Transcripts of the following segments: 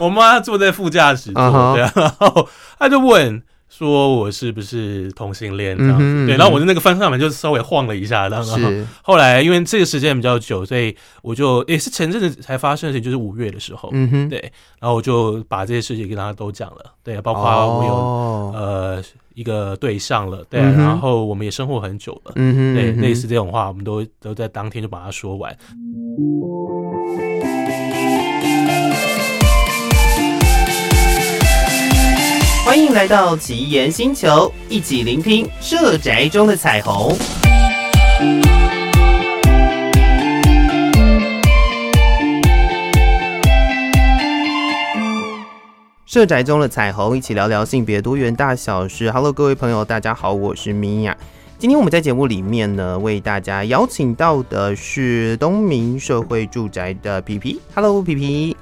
我妈坐在副驾驶座，uh -huh. 对啊，然后她就问。说我是不是同性恋这样子，嗯嗯？对，然后我的那个方向盘就稍微晃了一下，然后后来因为这个时间比较久，所以我就也是前阵子才发生的事情，就是五月的时候，嗯哼，对，然后我就把这些事情跟大家都讲了，对，包括我有、哦、呃一个对象了，对、嗯，然后我们也生活很久了，嗯哼，对，类似这种话，我们都都在当天就把它说完。欢迎来到奇岩星球，一起聆听社宅中的彩虹。社宅中的彩虹，一起聊聊性别多元大小事。Hello，各位朋友，大家好，我是米娅。今天我们在节目里面呢，为大家邀请到的是东明社会住宅的皮皮。Hello，皮皮。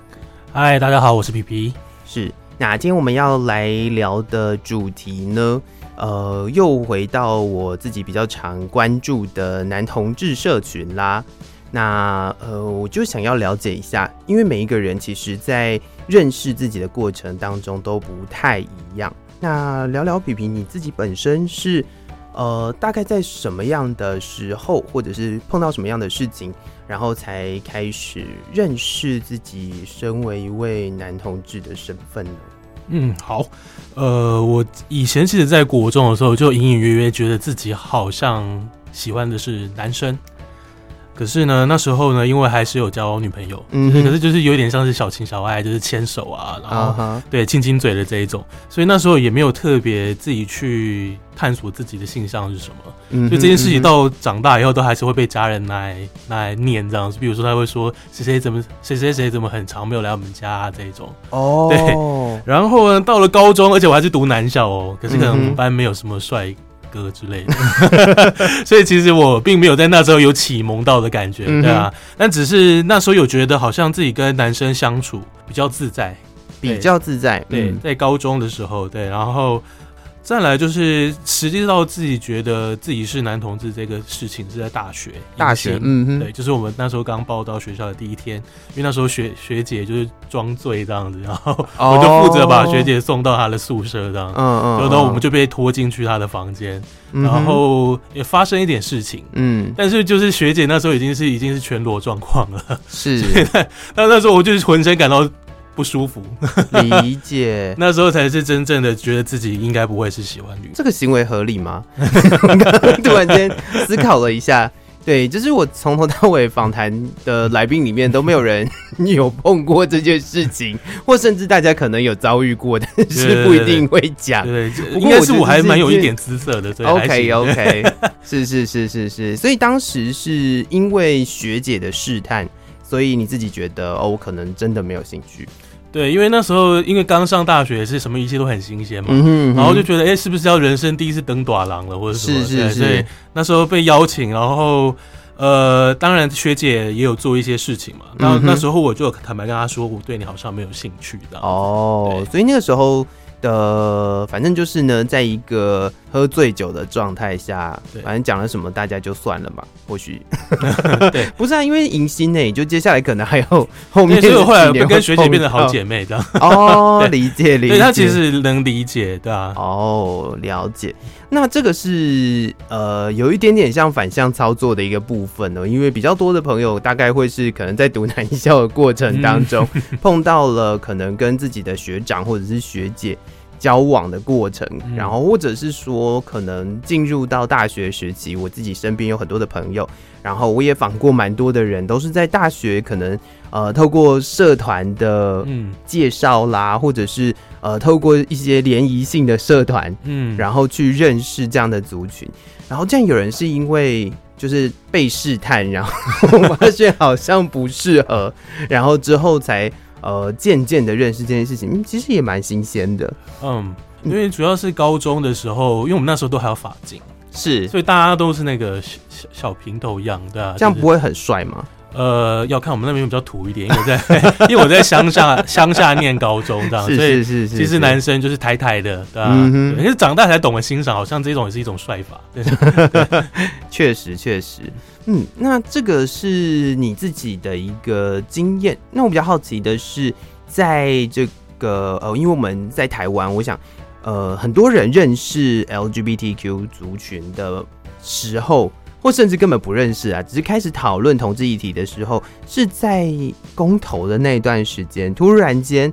嗨，大家好，我是皮皮。是。那今天我们要来聊的主题呢，呃，又回到我自己比较常关注的男同志社群啦。那呃，我就想要了解一下，因为每一个人其实在认识自己的过程当中都不太一样。那聊聊皮皮，你自己本身是呃，大概在什么样的时候，或者是碰到什么样的事情，然后才开始认识自己身为一位男同志的身份呢？嗯，好，呃，我以前其实，在国中的时候，就隐隐约约觉得自己好像喜欢的是男生。可是呢，那时候呢，因为还是有交女朋友，嗯，可是就是有点像是小情小爱，就是牵手啊，然后、uh. 对亲亲嘴的这一种，所以那时候也没有特别自己去探索自己的性向是什么。嗯，所以这件事情到长大以后，都还是会被家人来来念这样子。比如说他会说谁谁怎么谁谁谁怎么很长没有来我们家啊这一种。哦，对。然后呢，到了高中，而且我还是读男校哦，可是可能我们班没有什么帅。歌之类的，所以其实我并没有在那时候有启蒙到的感觉，对啊，但只是那时候有觉得好像自己跟男生相处比较自在，比较自在，对，在高中的时候，对，然后。再来就是实际到自己觉得自己是男同志这个事情是在大学，大学，嗯哼，对，就是我们那时候刚报到学校的第一天，因为那时候学学姐就是装醉这样子，然后 我就负责把学姐送到她的宿舍这样，嗯嗯，然后我们就被拖进去她的房间，然后也发生一点事情，嗯，但是就是学姐那时候已经是已经是全裸状况了，是，那那时候我就是浑身感到。不舒服，理解。那时候才是真正的觉得自己应该不会是喜欢女。这个行为合理吗？突然间思考了一下，对，就是我从头到尾访谈的来宾里面都没有人有碰过这件事情，或甚至大家可能有遭遇过，但是不一定会讲。对，应该是我还蛮有一点姿色的。OK OK，是是是是是，所以当时是因为学姐的试探，所以你自己觉得哦，我可能真的没有兴趣。对，因为那时候因为刚上大学，是什么一切都很新鲜嘛，然后就觉得，哎，是不是要人生第一次登短廊了，或者什么？是是是。所以那时候被邀请，然后呃，当然学姐也有做一些事情嘛。然后那时候我就坦白跟她说，我对你好像没有兴趣的。哦，所以那个时候。的，反正就是呢，在一个喝醉酒的状态下，反正讲了什么大家就算了嘛。或许，对，不是啊，因为迎新呢，就接下来可能还有后面，所以后来跟学姐变成好姐妹这样。哦，理解 理解，对，他其实能理解，对啊。哦，了解。那这个是呃，有一点点像反向操作的一个部分哦，因为比较多的朋友大概会是可能在读男校的过程当中，碰到了可能跟自己的学长或者是学姐。交往的过程，然后或者是说，可能进入到大学时期，我自己身边有很多的朋友，然后我也访过蛮多的人，都是在大学可能呃透过社团的介绍啦，或者是呃透过一些联谊性的社团，嗯，然后去认识这样的族群，然后这样有人是因为就是被试探，然后发现好像不适合，然后之后才。呃，渐渐的认识这件事情，其实也蛮新鲜的。嗯，因为主要是高中的时候，因为我们那时候都还有发禁，是，所以大家都是那个小小，平头一样，对啊，这样不会很帅吗？呃，要看我们那边比较土一点，因为我在 因为我在乡下乡下念高中这样，所以其实男生就是台台的，对吧？可是长大才懂得欣赏，好像这种也是一种帅法。对，确 实确实，嗯，那这个是你自己的一个经验。那我比较好奇的是，在这个呃，因为我们在台湾，我想呃，很多人认识 LGBTQ 族群的时候，或甚至根本不认识啊，只是开始讨论同志议题的时候，是在公投的那段时间，突然间，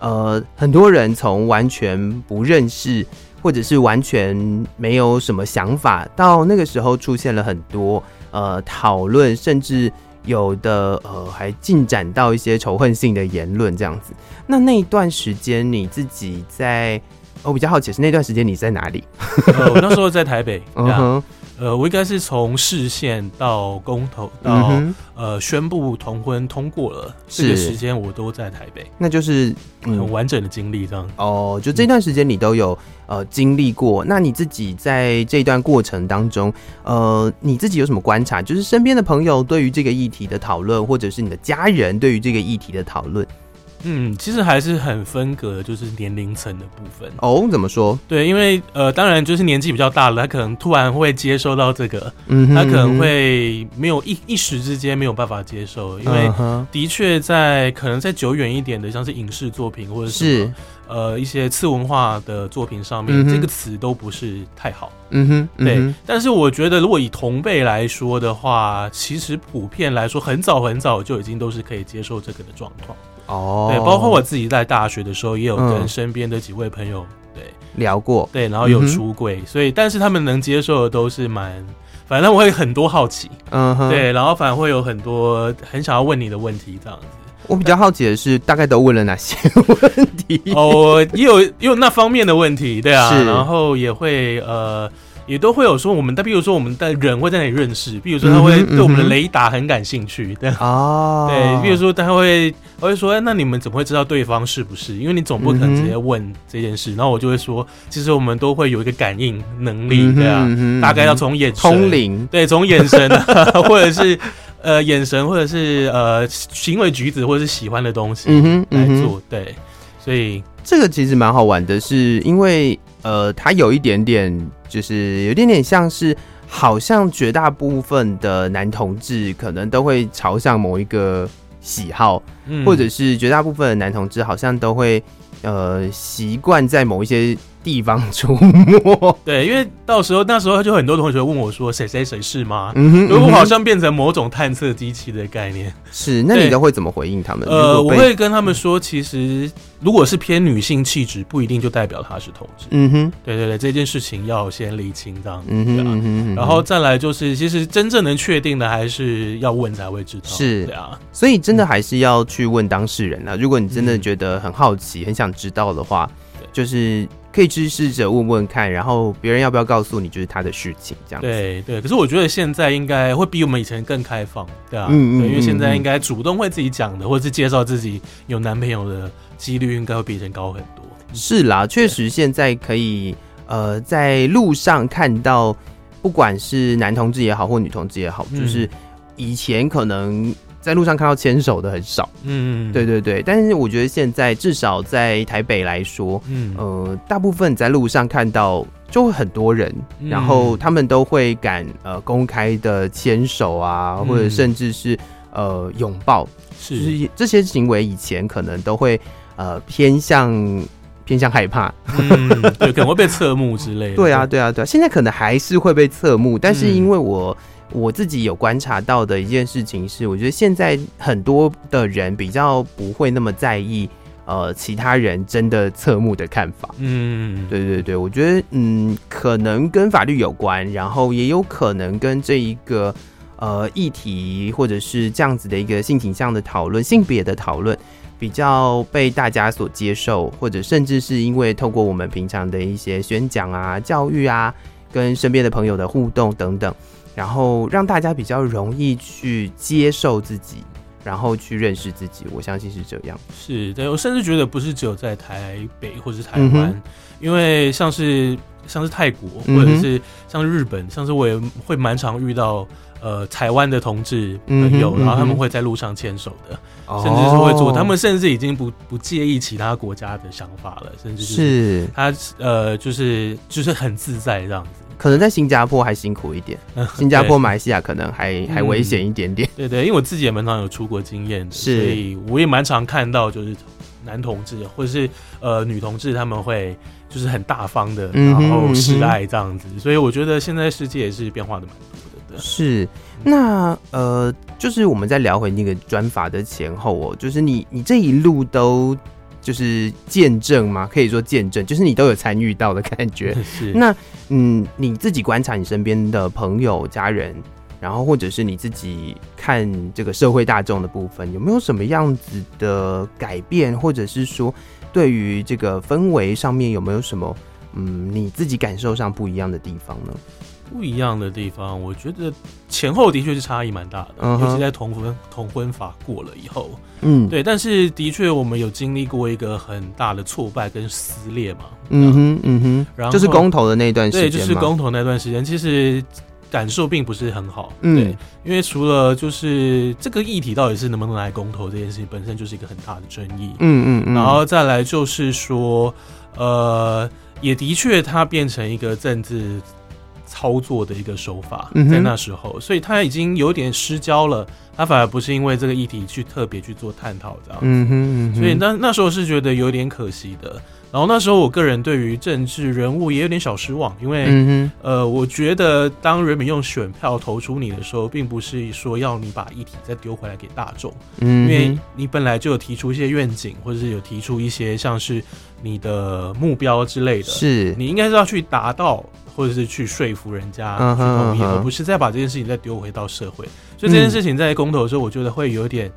呃，很多人从完全不认识，或者是完全没有什么想法，到那个时候出现了很多呃讨论，甚至。有的呃，还进展到一些仇恨性的言论这样子。那那一段时间你自己在，我比较好奇是那段时间你在哪里？呃，我那时候在台北。嗯哼。呃，我应该是从释宪到公投到、嗯、呃宣布同婚通过了，这个时间我都在台北，那就是、嗯、很完整的经历这样。哦，就这段时间你都有呃经历过，那你自己在这段过程当中，呃，你自己有什么观察？就是身边的朋友对于这个议题的讨论，或者是你的家人对于这个议题的讨论。嗯，其实还是很分隔，就是年龄层的部分哦。怎么说？对，因为呃，当然就是年纪比较大了，他可能突然会接收到这个，嗯哼嗯哼，他可能会没有一一时之间没有办法接受，因为的确在可能在久远一点的，像是影视作品或者是呃一些次文化的作品上面，嗯、这个词都不是太好。嗯哼，嗯哼，对。但是我觉得，如果以同辈来说的话，其实普遍来说，很早很早就已经都是可以接受这个的状况。哦，对，包括我自己在大学的时候，也有跟身边的几位朋友、嗯、对。聊过，对，然后有出柜、嗯，所以但是他们能接受的都是蛮，反正我会很多好奇，嗯哼，对，然后反而会有很多很想要问你的问题这样子。我比较好奇的是，大概都问了哪些问题？哦，也有也有那方面的问题，对啊，然后也会呃。也都会有说我们，但比如说我们的人会在那里认识，比如说他会对我们的雷达很感兴趣，对啊，对，比如说他会我会说，哎，那你们怎么会知道对方是不是？因为你总不可能直接问这件事。然后我就会说，其实我们都会有一个感应能力，对啊，大概要从眼神，通灵，对，从眼神 或者是呃眼神，或者是呃行为举止，或者是喜欢的东西来做，对，所以这个其实蛮好玩的，是因为。呃，它有一点点，就是有点点像是，好像绝大部分的男同志可能都会朝向某一个喜好，嗯，或者是绝大部分的男同志好像都会，呃，习惯在某一些。地方出没，对，因为到时候那时候就很多同学问我说，谁谁谁是吗？嗯哼，如果好像变成某种探测机器的概念。是，那你都会怎么回应他们？呃，我会跟他们说，其实如果是偏女性气质，不一定就代表他是同志。嗯哼，对对对，这件事情要先理清这样子。嗯哼，嗯哼，然后再来就是，其实真正能确定的还是要问才会知道。是，啊，所以真的还是要去问当事人啊。如果你真的觉得很好奇、很想知道的话，就是。可以去试着问问看，然后别人要不要告诉你，就是他的事情这样子。对对，可是我觉得现在应该会比我们以前更开放，对啊，嗯嗯，对，因为现在应该主动会自己讲的，或者是介绍自己有男朋友的几率应该会比以前高很多。是啦，确实现在可以呃在路上看到，不管是男同志也好，或女同志也好，就是以前可能。在路上看到牵手的很少，嗯嗯，对对对，但是我觉得现在至少在台北来说，嗯，呃，大部分在路上看到就会很多人，嗯，然后他们都会敢呃公开的牵手啊，或者甚至是呃拥抱，是，就是这些行为以前可能都会呃偏向偏向害怕，嗯，对，可能会被侧目之类的，对啊，对啊，对啊，现在可能还是会被侧目，但是因为我。我自己有观察到的一件事情是，我觉得现在很多的人比较不会那么在意，呃，其他人真的侧目的看法。嗯，对对对，我觉得嗯，可能跟法律有关，然后也有可能跟这一个呃议题或者是这样子的一个性倾向的讨论、性别的讨论比较被大家所接受，或者甚至是因为透过我们平常的一些宣讲啊、教育啊，跟身边的朋友的互动等等。然后让大家比较容易去接受自己，然后去认识自己，我相信是这样。是，对，我甚至觉得不是只有在台北或是台湾，嗯，因为像是像是泰国或者是像日本，嗯，像是我也会蛮常遇到呃台湾的同志朋友，嗯，然后他们会在路上牵手的，嗯，甚至是会做，他们甚至已经不不介意其他国家的想法了，甚至是。他呃就是就是很自在这样子。可能在新加坡还辛苦一点，新加坡、马来西亚可能还还危险一点点。对对，因为我自己也蛮常有出国经验的，所以我也蛮常看到就是男同志或者是呃女同志他们会就是很大方的，然后示爱这样子，所以我觉得现在世界也是变化的蛮多的。是，那呃，就是我们在聊回那个专法的前后哦，就是你你这一路都就是见证吗？可以说见证，就是你都有参与到的感觉。是，那嗯，你自己观察你身边的朋友、家人。然后，或者是你自己看这个社会大众的部分，有没有什么样子的改变，或者是说，对于这个氛围上面有没有什么嗯你自己感受上不一样的地方呢？不一样的地方，我觉得前后的确是差异蛮大的，嗯、尤其在同婚同婚法过了以后，嗯，对。但是的确，我们有经历过一个很大的挫败跟撕裂嘛，嗯哼，嗯哼，然后就是公投的那段时间，对，就是公投那段时间，其实。感受并不是很好，对，嗯、因为除了就是这个议题到底是能不能来公投这件事情本身就是一个很大的争议，嗯嗯嗯，然后再来就是说，呃，也的确它变成一个政治操作的一个手法，在那时候，嗯、所以他已经有点失焦了，他反而不是因为这个议题去特别去做探讨这样子，嗯哼，嗯哼，所以那那时候是觉得有点可惜的。然后那时候，我个人对于政治人物也有点小失望，因为，呃，我觉得当人民用选票投出你的时候，并不是说要你把议题再丢回来给大众，嗯，因为你本来就有提出一些愿景，或者是有提出一些像是你的目标之类的，是。你应该是要去达到，或者是去说服人家去同意，而不是再把这件事情再丢回到社会。所以这件事情在公投的时候，我觉得会有点。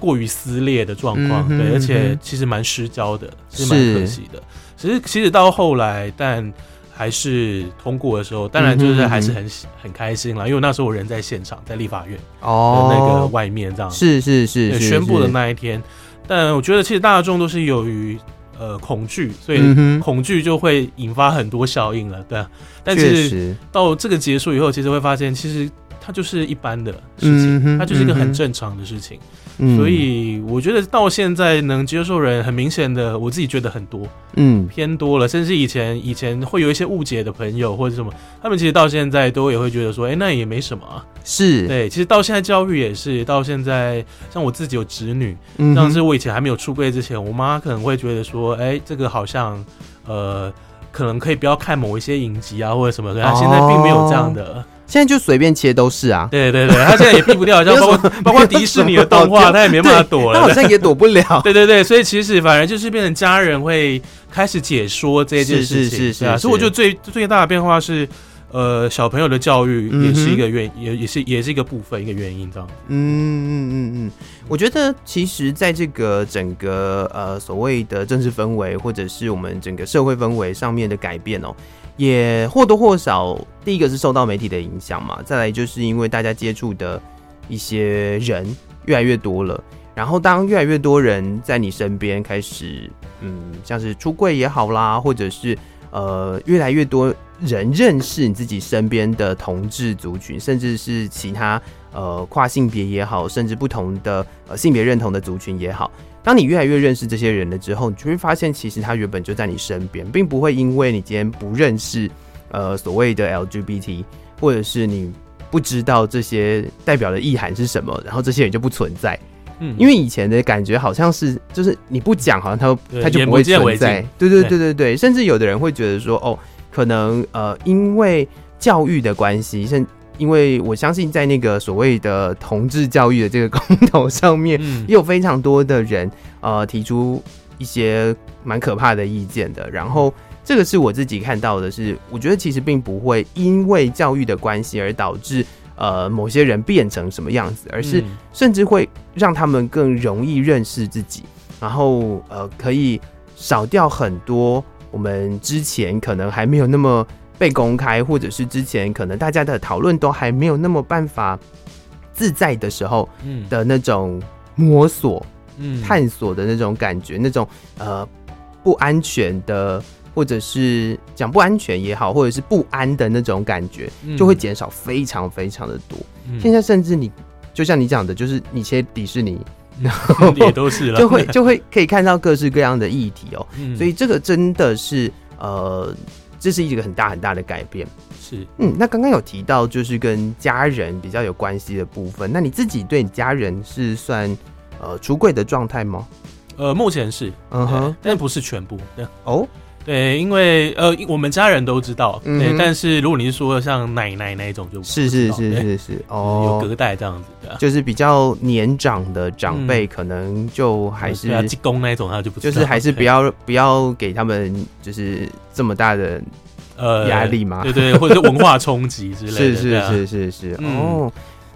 过于撕裂的状况，对，而且其实蛮失焦的，是蛮可惜的。其实，其实到后来，但还是通过的时候，当然就是还是很、嗯、很开心了，因为那时候我人在现场，在立法院哦那个外面这样，是是是，宣布的那一天。但我觉得，其实大众都是由于呃恐惧，所以恐惧就会引发很多效应了，对、啊。但是到这个结束以后，其实会发现，其实它就是一般的事情，它就是一个很正常的事情。嗯、所以我觉得到现在能接受人很明显的，我自己觉得很多，嗯，偏多了。甚至以前以前会有一些误解的朋友或者什么，他们其实到现在都也会觉得说，哎、欸，那也没什么啊。是对，其实到现在教育也是，到现在像我自己有侄女，嗯哼，像是我以前还没有出柜之前，我妈可能会觉得说，哎、欸，这个好像呃，可能可以不要看某一些影集啊或者什么，可她现在并没有这样的。哦现在就随便切都是啊，对对对，他现在也避不掉，像包括 包括迪士尼的动画，他也没办法躲了，他好像也躲不了。对对对，所以其实反而就是变成家人会开始解说这件事情，是是是是啊。所以我觉得最最大的变化是，呃，小朋友的教育也是一个原，也也是也是一个部分一个原因，这样。嗯嗯嗯嗯，我觉得其实在这个整个呃所谓的政治氛围，或者是我们整个社会氛围上面的改变哦。也或多或少，第一个是受到媒体的影响嘛，再来就是因为大家接触的一些人越来越多了，然后当越来越多人在你身边开始，嗯，像是出柜也好啦，或者是呃越来越多人认识你自己身边的同志族群，甚至是其他呃跨性别也好，甚至不同的呃性别认同的族群也好。当你越来越认识这些人了之后，你就会发现，其实他原本就在你身边，并不会因为你今天不认识，呃，所谓的 LGBT，或者是你不知道这些代表的意涵是什么，然后这些人就不存在。嗯，因为以前的感觉好像是，就是你不讲，好像他他就不会存在。对对对对对，对，甚至有的人会觉得说，哦，可能呃，因为教育的关系，甚。因为我相信，在那个所谓的同志教育的这个公投上面，也有非常多的人呃提出一些蛮可怕的意见的。然后，这个是我自己看到的是，我觉得其实并不会因为教育的关系而导致呃某些人变成什么样子，而是甚至会让他们更容易认识自己，然后呃可以少掉很多我们之前可能还没有那么。被公开，或者是之前可能大家的讨论都还没有那么办法自在的时候，的那种摸索、嗯、探索的那种感觉，那种呃不安全的，或者是讲不安全也好，或者是不安的那种感觉，就会减少非常非常的多。嗯、现在甚至你就像你讲的，就是你切迪士尼，然 后也都是了，就会就会可以看到各式各样的议题哦。嗯、所以这个真的是呃。这是一个很大很大的改变，是。嗯，那刚刚有提到就是跟家人比较有关系的部分，那你自己对你家人是算呃出柜的状态吗？呃，目前是，嗯哼，但不是全部。对哦，对，因为呃，我们家人都知道，对。嗯、但是如果你是说像奶奶那一种就，就是是是是是，哦，有隔代这样子的，就是比较年长的长辈，可能就还是济公那一种，他就不就是还是不要不要给他们就是这么大的呃压力嘛，对对，或者是文化冲击之类的，是是是是是，哦。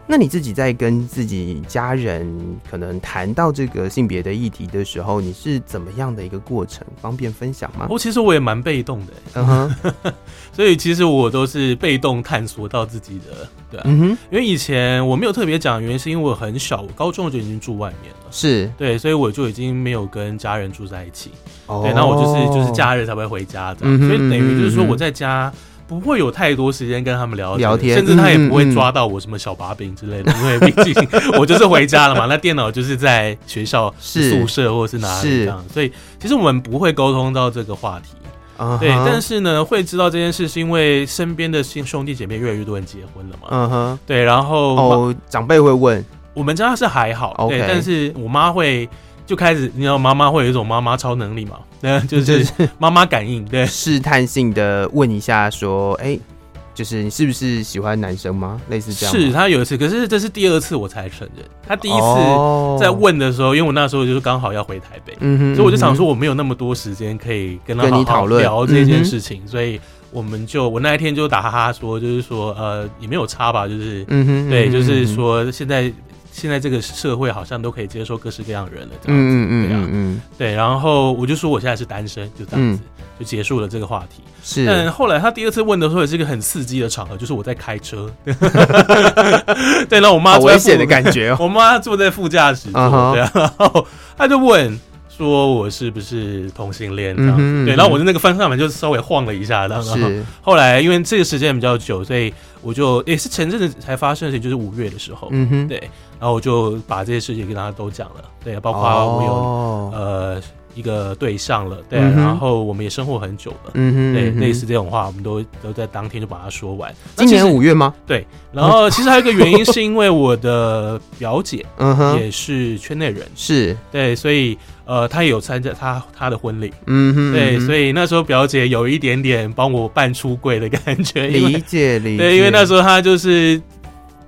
那你自己在跟自己家人可能谈到这个性别的议题的时候，你是怎么样的一个过程？方便分享吗？我其实我也蛮被动的，嗯哼，所以其实我都是被动探索到自己的，对啊，嗯哼，因为以前我没有特别讲，原因是因为我很小，我高中就已经住外面了，是。对，所以我就已经没有跟家人住在一起，哦，对，然后我就是就是假日才会回家的，嗯哼，所以等于就是说我在家。不会有太多时间跟他们聊聊天，甚至他也不会抓到我什么小把柄之类的，嗯嗯、因为毕竟我就是回家了嘛。那电脑就是在学校宿舍或者是哪里这样，所以其实我们不会沟通到这个话题。Uh huh、对，但是呢，会知道这件事是因为身边的兄兄弟姐妹越来越多人结婚了嘛。嗯哼、uh，huh、对，然后哦，长辈会问，我们家是还好.对，但是我妈会。就开始，你知道妈妈会有一种妈妈超能力嘛？对，就是妈妈感应，对，试探性的问一下，说，哎、欸，就是你是不是喜欢男生吗？类似这样。是他有一次，可是这是第二次我才承认。他第一次在问的时候，因为我那时候就是刚好要回台北，嗯哼，所以我就想说我没有那么多时间可以跟他好好聊这件事情，所以我们就我那一天就打哈哈说，就是说呃也没有差吧，就是嗯哼，对，就是说现在。现在这个社会好像都可以接受各式各样的人了，这样子，嗯嗯嗯嗯，对，然后我就说我现在是单身，就这样子，就结束了这个话题。是，但后来他第二次问的时候，也是一个很刺激的场合，就是我在开车，对，然后我妈危险的感觉，我妈坐在副驾驶座，对，然后他就问。说我是不是同性恋这样子？嗯哼嗯哼，对，然后我的那个方向盘就稍微晃了一下，然后是。后来因为这个时间比较久，所以我就也是前阵子才发生的事情，就是五月的时候，嗯哼，对，然后我就把这些事情跟大家都讲了，对，包括我有、哦、呃。一个对象了，对、啊，嗯、然后我们也生活很久了，嗯哼，对，类似这种话，我们都都在当天就把它说完。今年五月吗？对，然后其实还有一个原因，是因为我的表姐，嗯哼，也是圈内人，是。对，所以呃，她也有参加她她的婚礼，嗯哼，对，所以那时候表姐有一点点帮我办出柜的感觉，理解理解，对，因为那时候她就是。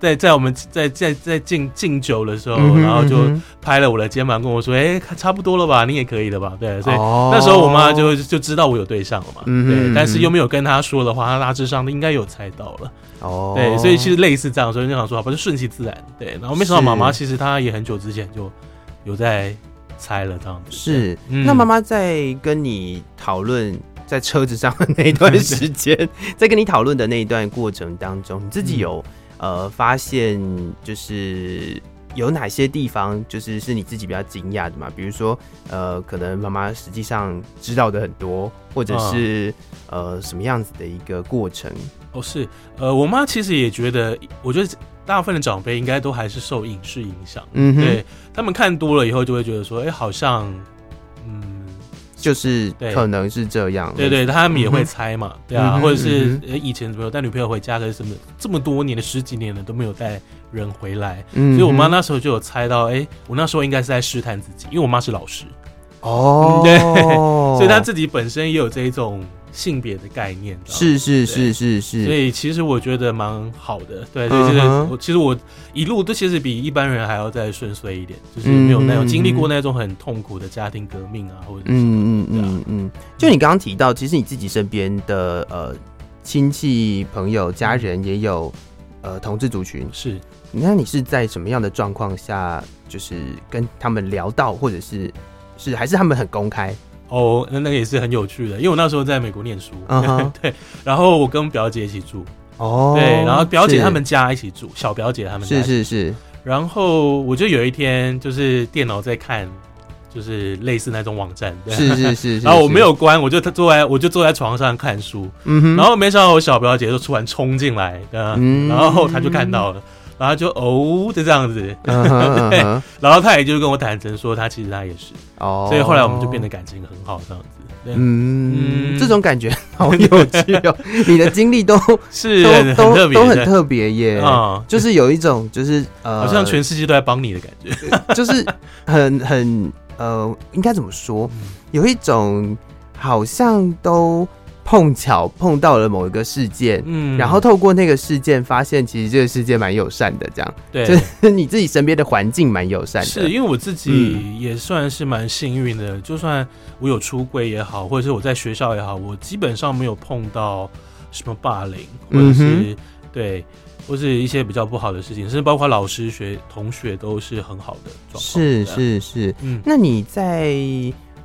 在在我们在在在敬敬酒的时候，嗯、哼然后就拍了我的肩膀，跟我说：“哎、欸，差不多了吧，你也可以了吧？”对，所以、哦、那时候我妈就就知道我有对象了嘛。嗯哼对，但是又没有跟她说的话，她大致上应该有猜到了。哦，对，所以其实类似这样，所以就想说，好吧，就顺其自然。对，然后没想到妈妈其实她也很久之前就有在猜了这样子。是，嗯、那妈妈在跟你讨论在车子上的那一段 时间，在跟你讨论的那一段过程当中，你自己有、嗯。呃，发现就是有哪些地方，就是是你自己比较惊讶的嘛？比如说，呃，可能妈妈实际上知道的很多，或者是、嗯、呃什么样子的一个过程？哦，是，呃，我妈其实也觉得，我觉得大部分的长辈应该都还是受影视影响，嗯哼，对，他们看多了以后就会觉得说，哎、欸，好像，嗯。就是可能是这样，对对，他们也会猜嘛，对啊，或者是以前怎么有带女朋友回家，可是什么这么多年的十几年了都没有带人回来，所以我妈那时候就有猜到，哎，我那时候应该是在试探自己，因为我妈是老师，哦，对，所以她自己本身也有这一种。性别的概念是是是是是，所以其实我觉得蛮好的，对，就是我其实我一路都其实比一般人还要再顺遂一点，就是没有那种经历过那种很痛苦的家庭革命啊，或者嗯嗯嗯嗯，就你刚刚提到，其实你自己身边的呃亲戚朋友家人也有呃同志族群，是，那你是在什么样的状况下，就是跟他们聊到，或者是是还是他们很公开？哦，那那个也是很有趣的，因为我那时候在美国念书，uh huh. 对，然后我跟表姐一起住，哦，oh, 对，然后表姐他们家一起住，小表姐他们家是是是，然后我就有一天就是电脑在看，就是类似那种网站，对是，是是是，然后我没有关，我就坐在我就坐在床上看书，嗯哼，然后没想到我小表姐就突然冲进来，嗯，然后他就看到了。然后就哦，就这样子，uh uh。然后他也就跟我坦诚说，他其实他也是哦，oh. 所以后来我们就变得感情很好，这样子。嗯，嗯，这种感觉好有趣哦。你的经历都是都都都很特别耶，啊，就是有一种就是呃，好像全世界都在帮你的感觉，就是很很呃，应该怎么说？有一种好像都。碰巧碰到了某一个事件，嗯，然后透过那个事件发现，其实这个世界蛮友善的，这样，对，就是你自己身边的环境蛮友善的。是因为我自己也算是蛮幸运的，嗯，就算我有出柜也好，或者是我在学校也好，我基本上没有碰到什么霸凌，或者是，嗯，对，或是一些比较不好的事情，甚至包括老师、学同学都是很好的状况。是是是，嗯，那你在。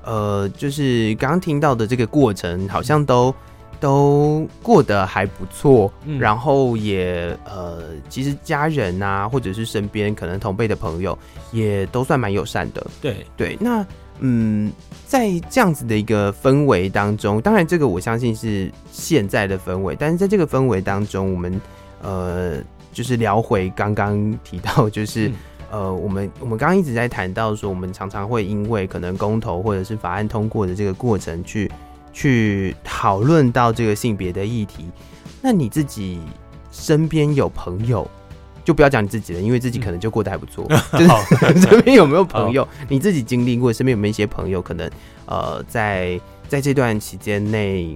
呃，就是刚刚听到的这个过程，好像都都过得还不错，嗯，然后也呃，其实家人啊，或者是身边可能同辈的朋友，也都算蛮友善的。对对，那嗯，在这样子的一个氛围当中，当然这个我相信是现在的氛围，但是在这个氛围当中，我们呃，就是聊回刚刚提到，就是。嗯呃，我们我们刚刚一直在谈到说，我们常常会因为可能公投或者是法案通过的这个过程去，去去讨论到这个性别的议题。那你自己身边有朋友，就不要讲你自己了，因为自己可能就过得还不错。嗯、就是 身边有没有朋友，你自己经历过？身边有没有一些朋友，可能呃，在在这段期间内，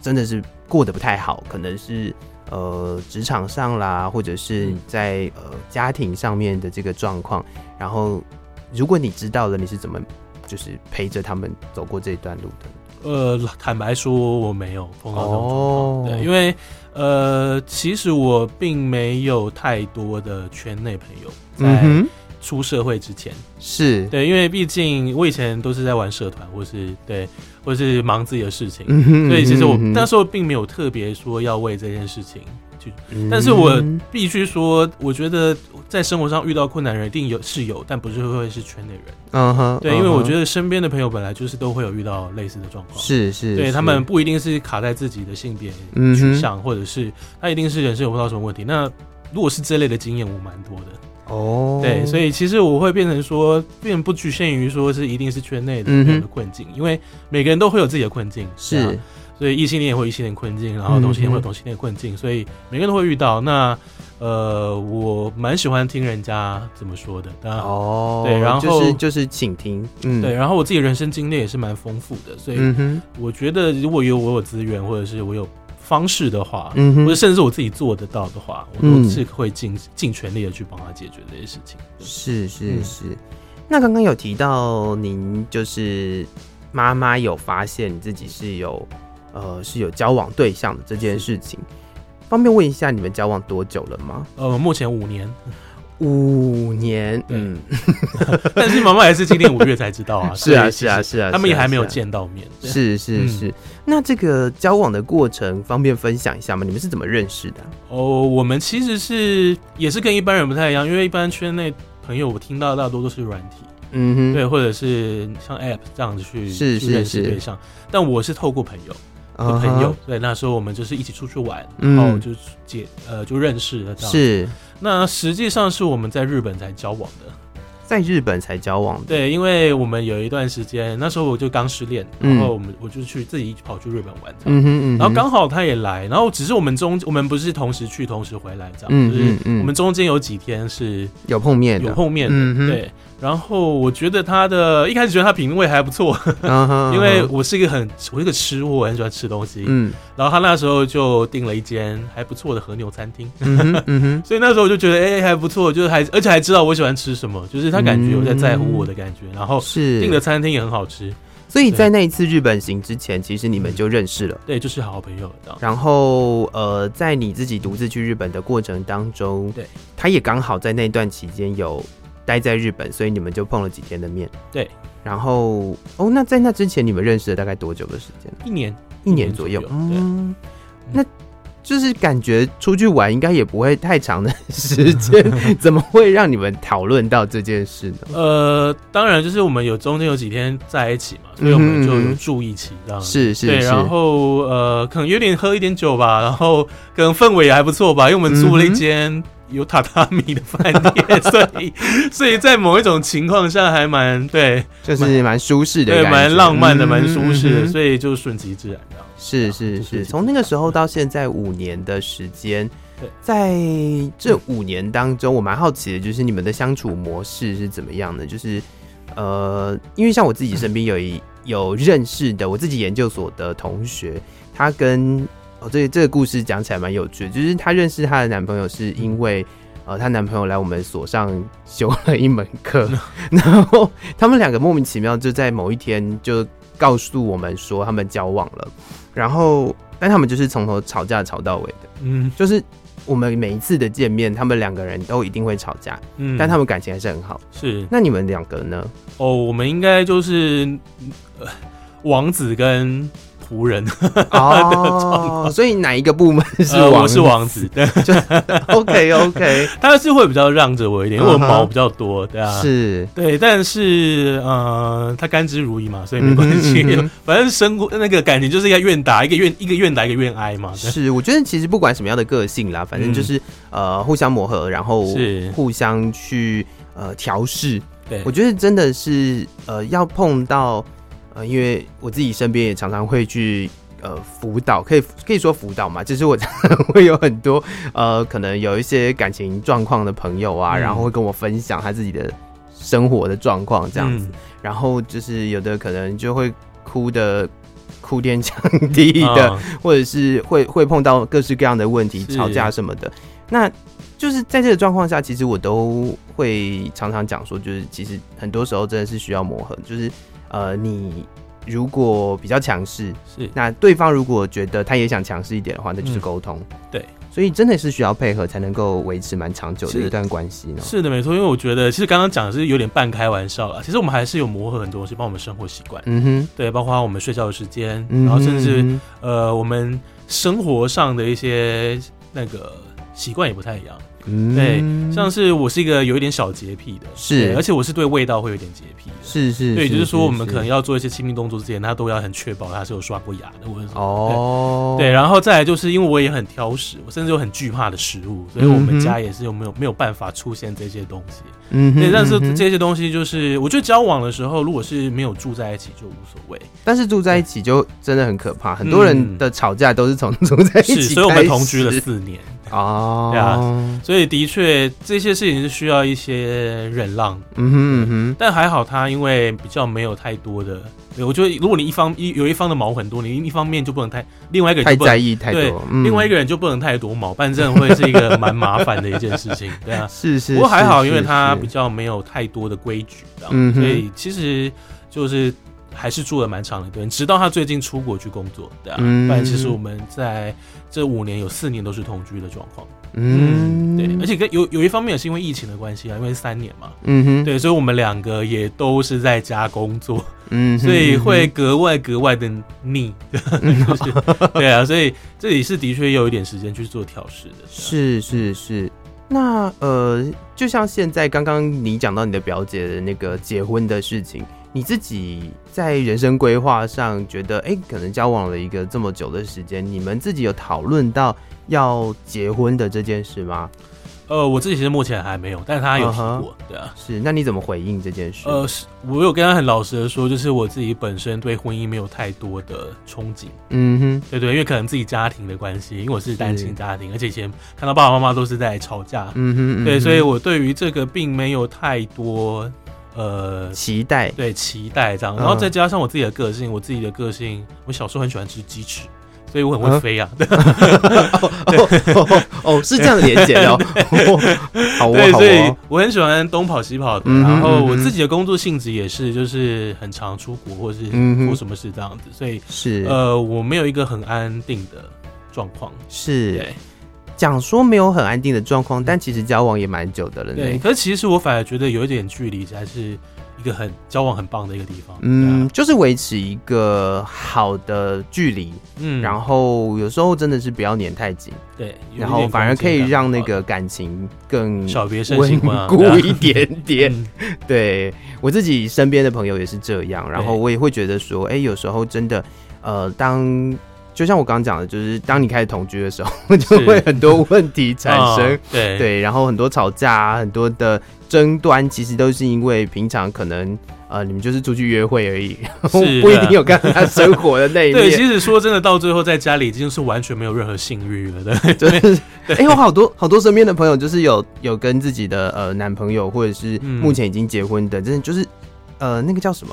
真的是过得不太好，可能是。呃，职场上啦，或者是在呃家庭上面的这个状况，然后如果你知道了，你是怎么就是陪着他们走过这一段路的？呃，坦白说，我没有碰到这种状况。哦，对，因为呃，其实我并没有太多的圈内朋友在出社会之前，是对，因为毕竟我以前都是在玩社团，或是对。或是忙自己的事情，嗯哼，所以其实我那时候并没有特别说要为这件事情去，嗯、但是我必须说，我觉得在生活上遇到困难的人一定有是有，但不是会是圈内人，嗯哼，对，因为我觉得身边的朋友本来就是都会有遇到类似的状况，是是，对他们不一定是卡在自己的性别取向，或者是他一定是人生有碰到什么问题，那如果是这类的经验，我蛮多的。哦，oh. 对，所以其实我会变成说，并不局限于说是一定是圈内的人的困境，mm hmm. 因为每个人都会有自己的困境，是，所以异性恋也会异性恋困境，然后同性恋会有同性恋困境，mm hmm. 所以每个人都会遇到。那呃，我蛮喜欢听人家怎么说的，当然哦对，然后就是就是请听，嗯，对，然后我自己人生经历也是蛮丰富的，所以我觉得如果有我有资源，或者是我有。方式的话，嗯哼，或者甚至是我自己做得到的话，我都是会尽尽全力的去帮他解决这些事情。是是是。嗯、那刚刚有提到您就是妈妈有发现你自己是有呃是有交往对象的这件事情，方便问一下你们交往多久了吗？呃，目前五年。五年，嗯，但是妈妈还是今年五月才知道啊。是啊，是啊，是啊，他们也还没有见到面。是是是。那这个交往的过程方便分享一下吗？你们是怎么认识的？哦，我们其实是也是跟一般人不太一样，因为一般圈内朋友我听到大多都是软体，嗯哼，对，或者是像 App 这样子去是认识对象，但我是透过朋友。的朋友，对，那时候我们就是一起出去玩，然后就结呃就认识了这样。是，那实际上是我们在日本才交往的，在日本才交往的。对，因为我们有一段时间，那时候我就刚失恋，然后我们我就去自己跑去日本玩，嗯哼，然后刚好他也来，然后只是我们中我们不是同时去同时回来这样，就是我们中间有几天是有碰面的，有碰面的，对。然后我觉得他的一开始觉得他品味还不错，uh 因为我是一个很我是一个吃货，我很喜欢吃东西。嗯，然后他那时候就订了一间还不错的和牛餐厅，嗯 嗯，所以那时候我就觉得哎还不错，就是还而且还知道我喜欢吃什么，就是他感觉有在在乎我的感觉。嗯、然后是订的餐厅也很好吃，所以在那一次日本行之前，其实你们就认识了，嗯、对，就是好朋友。然后呃，在你自己独自去日本的过程当中，对，他也刚好在那段期间有。待在日本，所以你们就碰了几天的面。对，然后哦，那在那之前你们认识了大概多久的时间？一年，一年左右。嗯，那就是感觉出去玩应该也不会太长的时间，怎么会让你们讨论到这件事呢？呃，当然就是我们有中间有几天在一起嘛，所以我们就有住一起这样。是是，对，然后呃，可能有点喝一点酒吧，然后可能氛围也还不错吧，因为我们租了一间。有榻榻米的饭店，所以所以在某一种情况下还蛮对，就是蛮舒适的，对，蛮浪漫的，蛮舒适的，所以就顺其自然这样。是是是，从那个时候到现在五年的时间，在这五年当中，我蛮好奇的，就是你们的相处模式是怎么样的？就是呃，因为像我自己身边有一有认识的我自己研究所的同学，他跟哦，这这个故事讲起来蛮有趣的，就是她认识她的男朋友是因为呃，她男朋友来我们所上修了一门课，然后他们两个莫名其妙就在某一天就告诉我们说他们交往了，然后但他们就是从头吵架吵到尾的，嗯，就是。我们每一次的见面，他们两个人都一定会吵架，嗯，但他们感情还是很好。是，那你们两个呢？哦，我们应该就是呃，王子跟。仆人。哦，所以哪一个部门是王子？我是王子，对，就 OK OK，他是会比较让着我一点，因为我毛比较多，对啊，是，对，但是呃，他甘之如饴嘛，所以没关系，反正生活那个感情就是一个愿打一个愿一个愿打一个愿挨嘛。是，我觉得其实不管什么样的个性啦，反正就是呃互相磨合，然后是。互相去呃调试。对，我觉得真的是呃要碰到。因为我自己身边也常常会去呃辅导，可以可以说辅导嘛，就是我常 常会有很多呃可能有一些感情状况的朋友啊，嗯、然后会跟我分享他自己的生活的状况这样子，嗯、然后就是有的可能就会哭的哭天抢地的，哦、或者是会会碰到各式各样的问题，吵架什么的，那就是在这个状况下，其实我都会常常讲说，就是其实很多时候真的是需要磨合，就是。呃，你如果比较强势，是那对方如果觉得他也想强势一点的话，那就是沟通。嗯、对，所以真的是需要配合才能够维持蛮长久的一段关系呢。是的，没错。因为我觉得，其实刚刚讲的是有点半开玩笑啦。其实我们还是有磨合很多东西，包括我们生活习惯。嗯哼，对，包括我们睡觉的时间，然后甚至、嗯、呃，我们生活上的一些那个习惯也不太一样。嗯，对，像是我是一个有一点小洁癖的，是，而且我是对味道会有点洁癖的，是是，对，就是说我们可能要做一些亲密动作之前，他都要很确保他是有刷过牙的，或者什么。哦，对，然后再来就是因为我也很挑食，我甚至有很惧怕的食物，所以我们家也是有没有没有办法出现这些东西，嗯，对，但是这些东西就是我觉得交往的时候，如果是没有住在一起就无所谓，但是住在一起就真的很可怕，很多人的吵架都是从住在一起，所以我们同居了四年。哦，对啊，所以的确这些事情是需要一些忍让，嗯哼嗯哼，但还好他因为比较没有太多的，对，我觉得如果你一方一有一方的毛很多，你一方面就不能太，另外一个人就不能太在意太多，另外一个人就不能太多毛，不然这样会是一个蛮麻烦的一件事情，对啊，是是，不过还好，因为他比较没有太多的规矩，嗯，所以其实就是。还是住了蛮长的一段，直到他最近出国去工作，对啊，嗯、不然其实我们在这五年有四年都是同居的状况，嗯，对，而且跟有有一方面也是因为疫情的关系啊，因为三年嘛，嗯哼，对，所以我们两个也都是在家工作，嗯，所以会格外格外的腻，嗯、就是对啊，所以这里是的确有一点时间去做调试的，是是是。那呃，就像现在刚刚你讲到你的表姐的那个结婚的事情。你自己在人生规划上觉得，哎、欸，可能交往了一个这么久的时间，你们自己有讨论到要结婚的这件事吗？呃，我自己其实目前还没有，但是他有提过，uh huh. 对啊。是，那你怎么回应这件事？呃，是我有跟他很老实的说，就是我自己本身对婚姻没有太多的憧憬。嗯哼，对，对对，因为可能自己家庭的关系，因为我是单亲家庭，而且以前看到爸爸妈妈都是在吵架。嗯哼，嗯哼，对，所以我对于这个并没有太多。呃，期待对期待这样，然后再加上我自己的个性，我自己的个性，我小时候很喜欢吃鸡翅，所以我很会飞啊。哦，是这样连接的哦。好，对，所以我很喜欢东跑西跑的。然后我自己的工作性质也是，就是很常出国或是做什么事这样子，所以是呃，我没有一个很安定的状况。是。对。讲说没有很安定的状况，但其实交往也蛮久的了。对，可是其实我反而觉得有一点距离才是一个很交往很棒的一个地方。嗯，啊、就是维持一个好的距离。嗯，然后有时候真的是不要粘太紧。对，然后反而可以让那个感情更稳固一点点。嗯、对我自己身边的朋友也是这样，然后我也会觉得说，哎、欸，有时候真的，呃，当。就像我刚刚讲的，就是当你开始同居的时候，就会很多问题产生，哦、对对，然后很多吵架啊，很多的争端，其实都是因为平常可能呃，你们就是出去约会而已，不一定有跟他生活的那一面。对，其实说真的，到最后在家里已经是完全没有任何性欲了的，就是哎，我好多好多身边的朋友，就是有有跟自己的呃男朋友，或者是目前已经结婚的，真的、嗯、就是。呃那个叫什么？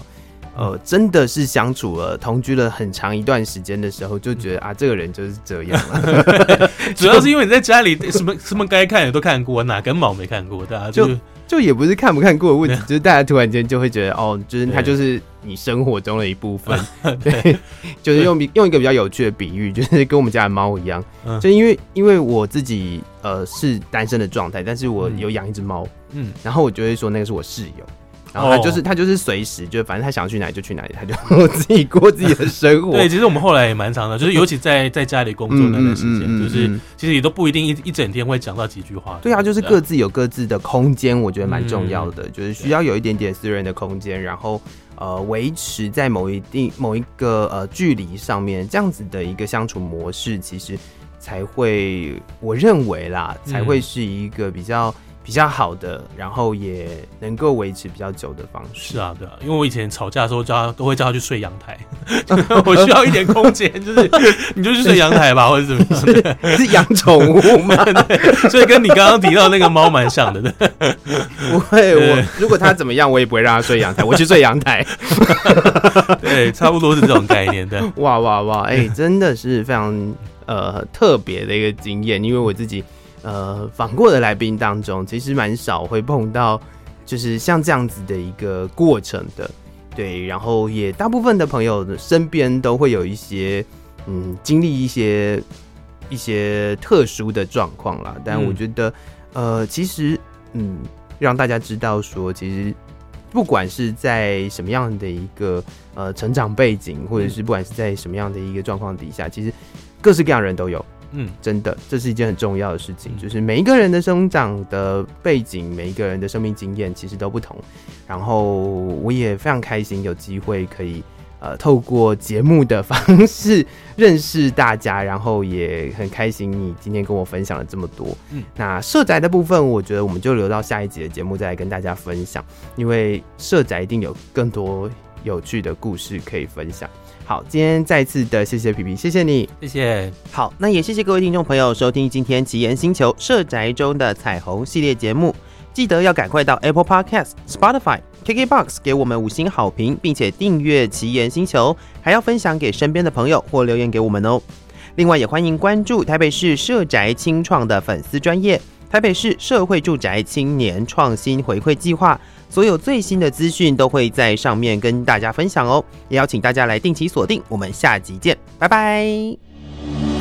呃，真的是相处了、同居了很长一段时间的时候，就觉得啊，这个人就是这样了。主要是因为你在家里 什么什么该看的都看过，哪根毛没看过？大家就就，就也不是看不看过的问题，就是大家突然间就会觉得哦，就是他就是你生活中的一部分。对，就是用用一个比较有趣的比喻，就是跟我们家的猫一样。就因为因为我自己呃是单身的状态，但是我有养一只猫，嗯，然后我就会说那个是我室友。然后他就是、oh. 他就是随时就反正他想去哪里就去哪里，他就 自己过自己的生活。对，其实我们后来也蛮长的，就是尤其在在家里工作那段时间，嗯嗯嗯嗯、就是其实也都不一定一一整天会讲到几句话。对啊，就是各自有各自的空间，我觉得蛮重要的，嗯、就是需要有一点点私人的空间，然后呃维持在某一定某一个呃距离上面，这样子的一个相处模式，其实才会我认为啦，才会是一个比较。比较好的，然后也能够维持比较久的方式。是啊，对啊，因为我以前吵架的时候叫他都会叫他去睡阳台，我需要一点空间，就是 你就去睡阳台吧，或者怎么样 是？是养宠物吗？对，所以跟你刚刚提到那个猫蛮像的。对，不会，我如果他怎么样，我也不会让他睡阳台，我去睡阳台。对，差不多是这种概念。的，哇哇哇，哎、欸，真的是非常呃特别的一个经验，因为我自己。呃，访过的来宾当中，其实蛮少会碰到，就是像这样子的一个过程的，对。然后也大部分的朋友的身边都会有一些，嗯，经历一些一些特殊的状况啦。但我觉得，嗯、呃，其实，嗯，让大家知道说，其实不管是在什么样的一个呃成长背景，或者是不管是在什么样的一个状况底下，其实各式各样的人都有。嗯，真的，这是一件很重要的事情，就是每一个人的生长的背景，每一个人的生命经验其实都不同。然后我也非常开心有机会可以呃透过节目的方式认识大家，然后也很开心你今天跟我分享了这么多。嗯，那社宅的部分，我觉得我们就留到下一集的节目再来跟大家分享，因为社宅一定有更多有趣的故事可以分享。好，今天再次的谢谢皮皮，谢谢你，谢谢。好，那也谢谢各位听众朋友收听今天奇岩星球社宅中的彩虹系列节目，记得要赶快到 Apple Podcast、Spotify、KKBox 给我们五星好评，并且订阅奇岩星球，还要分享给身边的朋友或留言给我们哦。另外，也欢迎关注台北市社宅清创的粉丝专页，台北市社会住宅青年创新回馈计划。所有最新的资讯都会在上面跟大家分享哦，也邀请大家来定期锁定，我们下集见，拜拜。